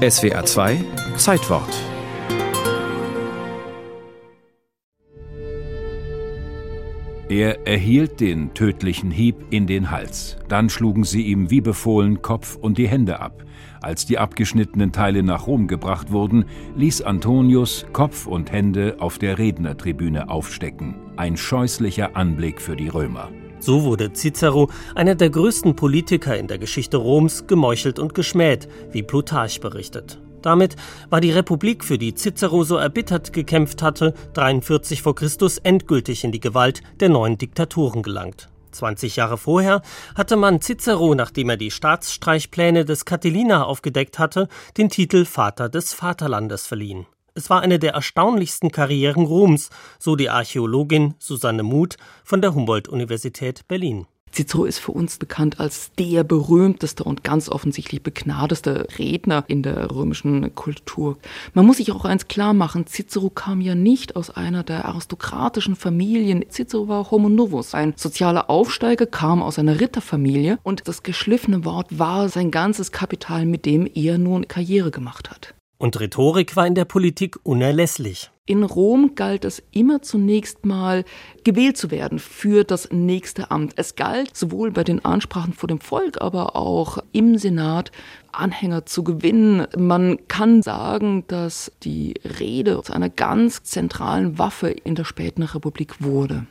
SWA 2 Zeitwort Er erhielt den tödlichen Hieb in den Hals. Dann schlugen sie ihm wie befohlen Kopf und die Hände ab. Als die abgeschnittenen Teile nach Rom gebracht wurden, ließ Antonius Kopf und Hände auf der Rednertribüne aufstecken. Ein scheußlicher Anblick für die Römer. So wurde Cicero, einer der größten Politiker in der Geschichte Roms, gemeuchelt und geschmäht, wie Plutarch berichtet. Damit war die Republik, für die Cicero so erbittert gekämpft hatte, 43 v. Chr. endgültig in die Gewalt der neuen Diktaturen gelangt. 20 Jahre vorher hatte man Cicero, nachdem er die Staatsstreichpläne des Catilina aufgedeckt hatte, den Titel Vater des Vaterlandes verliehen. Es war eine der erstaunlichsten Karrieren Roms, so die Archäologin Susanne Muth von der Humboldt-Universität Berlin. Cicero ist für uns bekannt als der berühmteste und ganz offensichtlich begnadeste Redner in der römischen Kultur. Man muss sich auch eins klar machen, Cicero kam ja nicht aus einer der aristokratischen Familien. Cicero war Homo novus, ein sozialer Aufsteiger, kam aus einer Ritterfamilie und das geschliffene Wort war sein ganzes Kapital, mit dem er nun Karriere gemacht hat. Und Rhetorik war in der Politik unerlässlich. In Rom galt es immer zunächst mal, gewählt zu werden für das nächste Amt. Es galt sowohl bei den Ansprachen vor dem Volk, aber auch im Senat Anhänger zu gewinnen. Man kann sagen, dass die Rede zu einer ganz zentralen Waffe in der späten Republik wurde.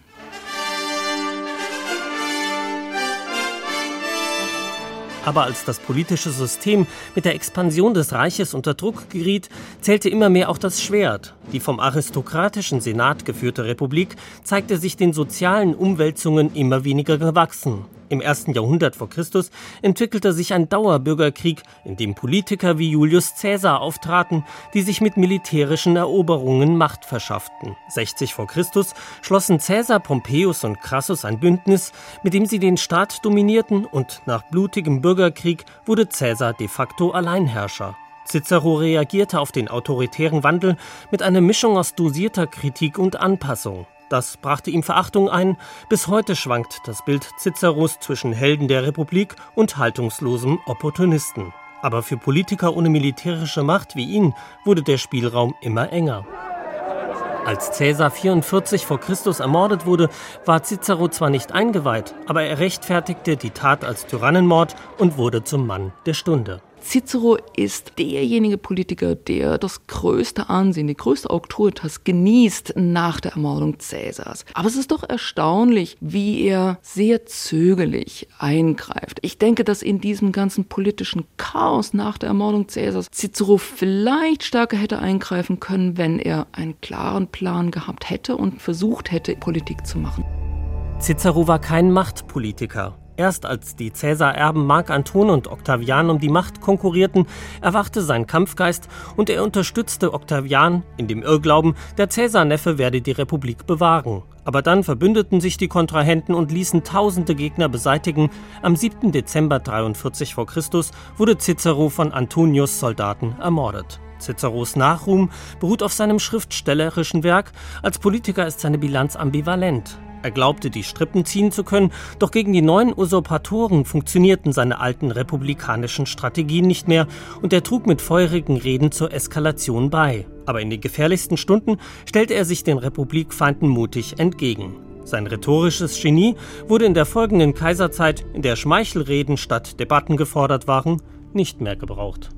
Aber als das politische System mit der Expansion des Reiches unter Druck geriet, zählte immer mehr auch das Schwert. Die vom aristokratischen Senat geführte Republik zeigte sich den sozialen Umwälzungen immer weniger gewachsen. Im ersten Jahrhundert vor Christus entwickelte sich ein Dauerbürgerkrieg, in dem Politiker wie Julius Caesar auftraten, die sich mit militärischen Eroberungen Macht verschafften. 60 vor Christus schlossen Caesar, Pompeius und Crassus ein Bündnis, mit dem sie den Staat dominierten und nach blutigem Bürgerkrieg wurde Caesar de facto Alleinherrscher. Cicero reagierte auf den autoritären Wandel mit einer Mischung aus dosierter Kritik und Anpassung. Das brachte ihm Verachtung ein. Bis heute schwankt das Bild Ciceros zwischen Helden der Republik und haltungslosem Opportunisten. Aber für Politiker ohne militärische Macht wie ihn wurde der Spielraum immer enger. Als Caesar 44 vor Christus ermordet wurde, war Cicero zwar nicht eingeweiht, aber er rechtfertigte die Tat als Tyrannenmord und wurde zum Mann der Stunde. Cicero ist derjenige Politiker, der das größte Ansehen, die größte Autoritas genießt nach der Ermordung Cäsars. Aber es ist doch erstaunlich, wie er sehr zögerlich eingreift. Ich denke, dass in diesem ganzen politischen Chaos nach der Ermordung Cäsars Cicero vielleicht stärker hätte eingreifen können, wenn er einen klaren Plan gehabt hätte und versucht hätte, Politik zu machen. Cicero war kein Machtpolitiker. Erst als die Cäsar-Erben Mark Anton und Octavian um die Macht konkurrierten, erwachte sein Kampfgeist und er unterstützte Octavian in dem Irrglauben, der Cäsar-Neffe werde die Republik bewahren. Aber dann verbündeten sich die Kontrahenten und ließen tausende Gegner beseitigen. Am 7. Dezember 43 v. Chr. wurde Cicero von Antonius Soldaten ermordet. Ciceros Nachruhm beruht auf seinem schriftstellerischen Werk. Als Politiker ist seine Bilanz ambivalent. Er glaubte, die Strippen ziehen zu können, doch gegen die neuen Usurpatoren funktionierten seine alten republikanischen Strategien nicht mehr und er trug mit feurigen Reden zur Eskalation bei. Aber in den gefährlichsten Stunden stellte er sich den Republikfeinden mutig entgegen. Sein rhetorisches Genie wurde in der folgenden Kaiserzeit, in der Schmeichelreden statt Debatten gefordert waren, nicht mehr gebraucht.